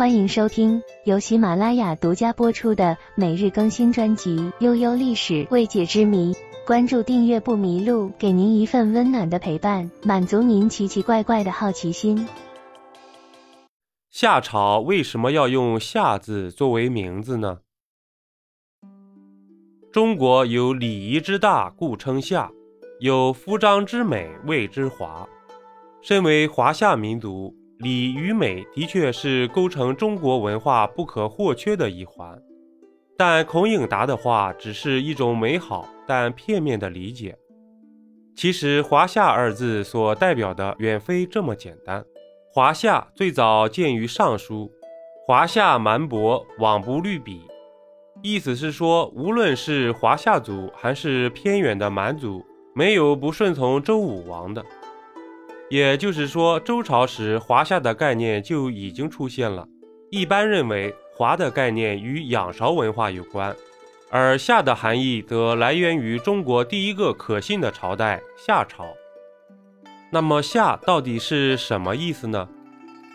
欢迎收听由喜马拉雅独家播出的每日更新专辑《悠悠历史未解之谜》。关注订阅不迷路，给您一份温暖的陪伴，满足您奇奇怪怪的好奇心。夏朝为什么要用“夏”字作为名字呢？中国有礼仪之大，故称夏；有服装之美，谓之华。身为华夏民族。礼与美的确是构成中国文化不可或缺的一环，但孔颖达的话只是一种美好但片面的理解。其实“华夏”二字所代表的远非这么简单。“华夏”最早见于《尚书》，“华夏蛮伯，罔不虑比”，意思是说，无论是华夏族还是偏远的蛮族，没有不顺从周武王的。也就是说，周朝时华夏的概念就已经出现了。一般认为，华的概念与仰韶文化有关，而夏的含义则来源于中国第一个可信的朝代夏朝。那么，夏到底是什么意思呢？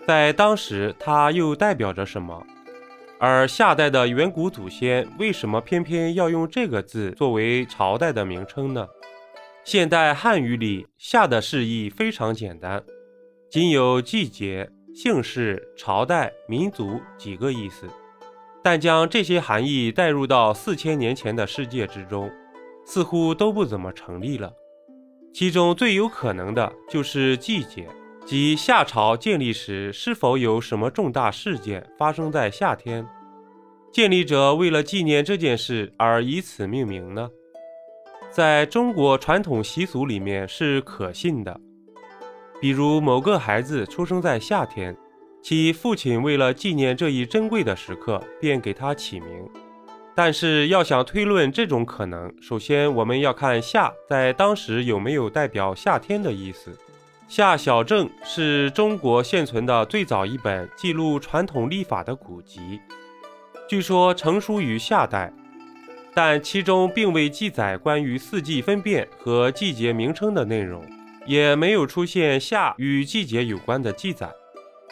在当时，它又代表着什么？而夏代的远古祖先为什么偏偏要用这个字作为朝代的名称呢？现代汉语里“夏”的释义非常简单，仅有季节、姓氏、朝代、民族几个意思。但将这些含义带入到四千年前的世界之中，似乎都不怎么成立了。其中最有可能的就是季节，即夏朝建立时是否有什么重大事件发生在夏天，建立者为了纪念这件事而以此命名呢？在中国传统习俗里面是可信的，比如某个孩子出生在夏天，其父亲为了纪念这一珍贵的时刻，便给他起名。但是要想推论这种可能，首先我们要看“夏”在当时有没有代表夏天的意思。《夏小正》是中国现存的最早一本记录传统历法的古籍，据说成书于夏代。但其中并未记载关于四季分辨和季节名称的内容，也没有出现夏与季节有关的记载。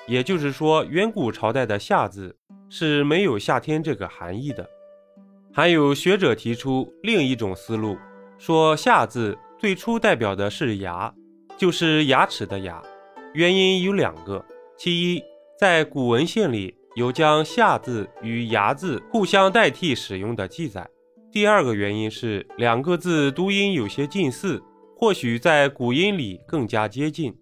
也就是说，远古朝代的“夏”字是没有夏天这个含义的。还有学者提出另一种思路，说“夏”字最初代表的是牙，就是牙齿的牙。原因有两个：其一，在古文献里有将“夏”字与“牙”字互相代替使用的记载。第二个原因是两个字读音有些近似，或许在古音里更加接近，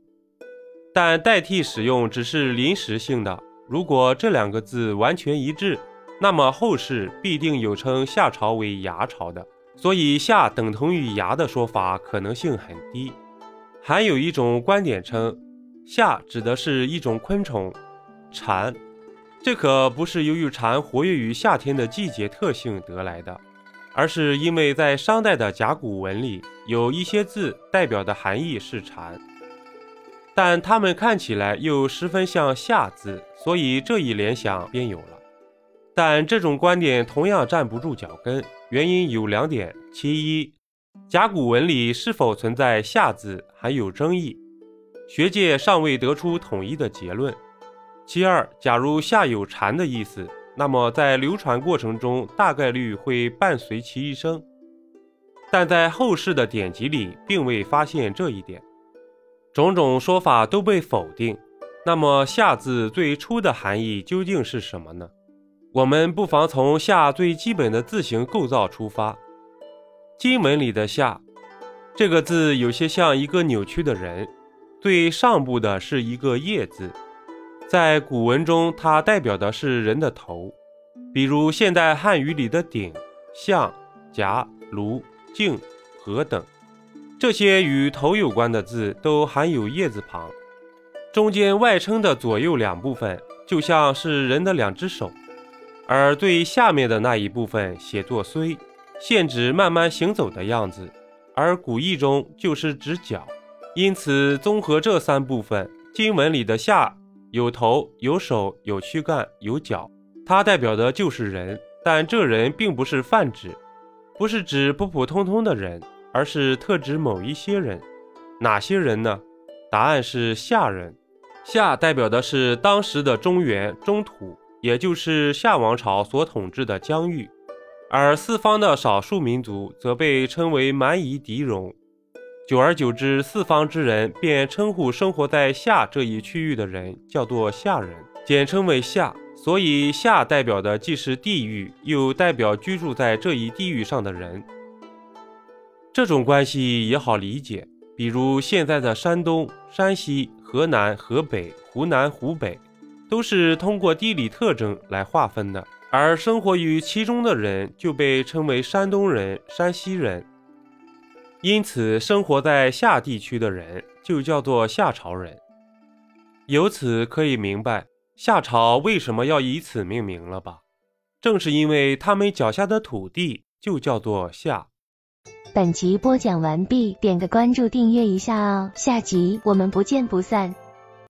但代替使用只是临时性的。如果这两个字完全一致，那么后世必定有称夏朝为牙朝的，所以夏等同于牙的说法可能性很低。还有一种观点称，夏指的是一种昆虫，蝉，这可不是由于蝉活跃于夏天的季节特性得来的。而是因为在商代的甲骨文里有一些字代表的含义是蝉，但它们看起来又十分像夏字，所以这一联想便有了。但这种观点同样站不住脚跟，原因有两点：其一，甲骨文里是否存在夏字还有争议，学界尚未得出统一的结论；其二，假如夏有蝉的意思。那么，在流传过程中，大概率会伴随其一生，但在后世的典籍里并未发现这一点，种种说法都被否定。那么，夏字最初的含义究竟是什么呢？我们不妨从夏最基本的字形构造出发。金文里的夏这个字有些像一个扭曲的人，最上部的是一个叶字。在古文中，它代表的是人的头，比如现代汉语里的鼎、象、夹、炉、镜、盒等，这些与头有关的字都含有叶字旁。中间外撑的左右两部分就像是人的两只手，而最下面的那一部分写作“虽”，现指慢慢行走的样子，而古意中就是指脚。因此，综合这三部分，经文里的“下”。有头有手有躯干有脚，它代表的就是人，但这人并不是泛指，不是指普普通通的人，而是特指某一些人。哪些人呢？答案是夏人。夏代表的是当时的中原中土，也就是夏王朝所统治的疆域，而四方的少数民族则被称为蛮夷狄戎。久而久之，四方之人便称呼生活在夏这一区域的人叫做夏人，简称为夏。所以，夏代表的既是地域，又代表居住在这一地域上的人。这种关系也好理解，比如现在的山东、山西、河南、河北、湖南、湖北，都是通过地理特征来划分的，而生活于其中的人就被称为山东人、山西人。因此，生活在夏地区的人就叫做夏朝人。由此可以明白。夏朝为什么要以此命名了吧？正是因为他们脚下的土地就叫做夏。本集播讲完毕，点个关注，订阅一下哦，下集我们不见不散。